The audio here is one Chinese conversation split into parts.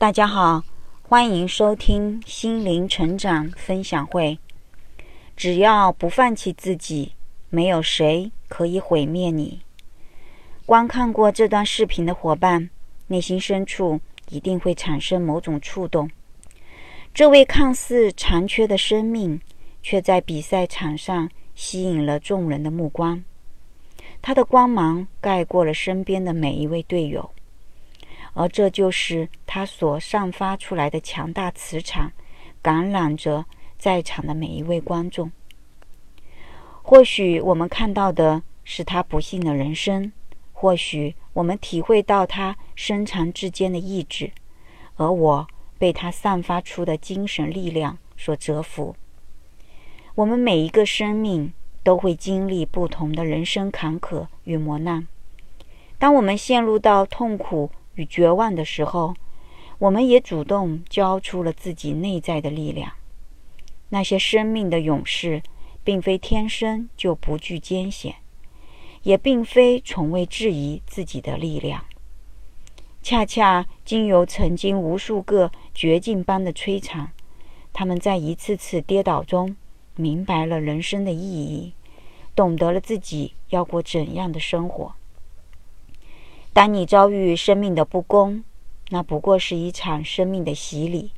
大家好，欢迎收听心灵成长分享会。只要不放弃自己，没有谁可以毁灭你。观看过这段视频的伙伴，内心深处一定会产生某种触动。这位看似残缺的生命，却在比赛场上吸引了众人的目光。他的光芒盖过了身边的每一位队友。而这就是他所散发出来的强大磁场，感染着在场的每一位观众。或许我们看到的是他不幸的人生，或许我们体会到他深藏至坚的意志，而我被他散发出的精神力量所折服。我们每一个生命都会经历不同的人生坎坷与磨难。当我们陷入到痛苦，与绝望的时候，我们也主动交出了自己内在的力量。那些生命的勇士，并非天生就不惧艰险，也并非从未质疑自己的力量。恰恰经由曾经无数个绝境般的摧残，他们在一次次跌倒中，明白了人生的意义，懂得了自己要过怎样的生活。当你遭遇生命的不公，那不过是一场生命的洗礼；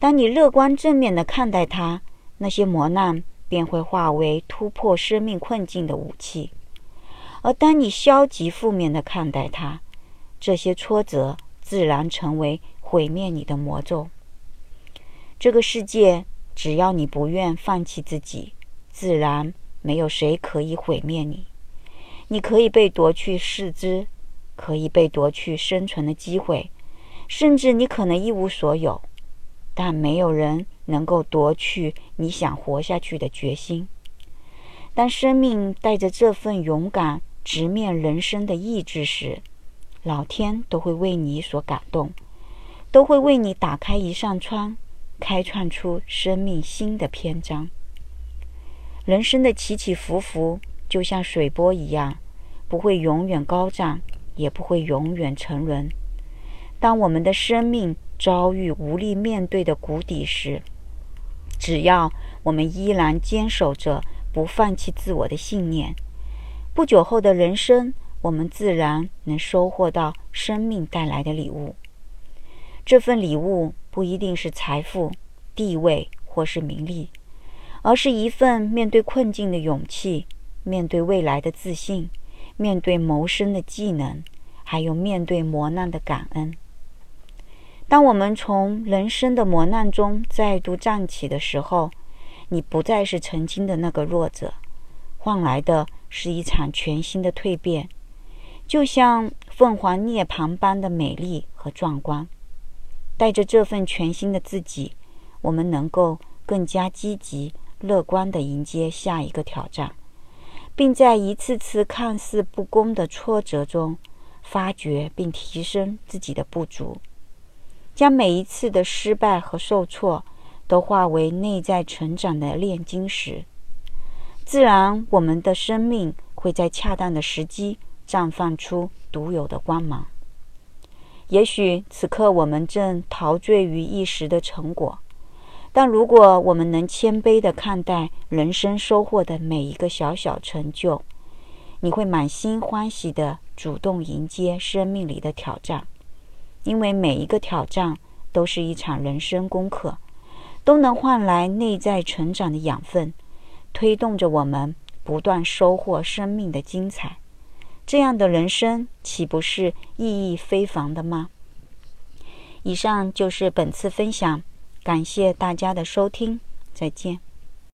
当你乐观正面的看待它，那些磨难便会化为突破生命困境的武器；而当你消极负面的看待它，这些挫折自然成为毁灭你的魔咒。这个世界，只要你不愿放弃自己，自然没有谁可以毁灭你。你可以被夺去四肢。可以被夺去生存的机会，甚至你可能一无所有，但没有人能够夺去你想活下去的决心。当生命带着这份勇敢直面人生的意志时，老天都会为你所感动，都会为你打开一扇窗，开创出生命新的篇章。人生的起起伏伏就像水波一样，不会永远高涨。也不会永远沉沦。当我们的生命遭遇无力面对的谷底时，只要我们依然坚守着不放弃自我的信念，不久后的人生，我们自然能收获到生命带来的礼物。这份礼物不一定是财富、地位或是名利，而是一份面对困境的勇气，面对未来的自信。面对谋生的技能，还有面对磨难的感恩。当我们从人生的磨难中再度站起的时候，你不再是曾经的那个弱者，换来的是一场全新的蜕变，就像凤凰涅槃般的美丽和壮观。带着这份全新的自己，我们能够更加积极、乐观地迎接下一个挑战。并在一次次看似不公的挫折中，发掘并提升自己的不足，将每一次的失败和受挫都化为内在成长的炼金石，自然我们的生命会在恰当的时机绽放出独有的光芒。也许此刻我们正陶醉于一时的成果。但如果我们能谦卑地看待人生收获的每一个小小成就，你会满心欢喜地主动迎接生命里的挑战，因为每一个挑战都是一场人生功课，都能换来内在成长的养分，推动着我们不断收获生命的精彩。这样的人生岂不是意义非凡的吗？以上就是本次分享。感谢大家的收听，再见。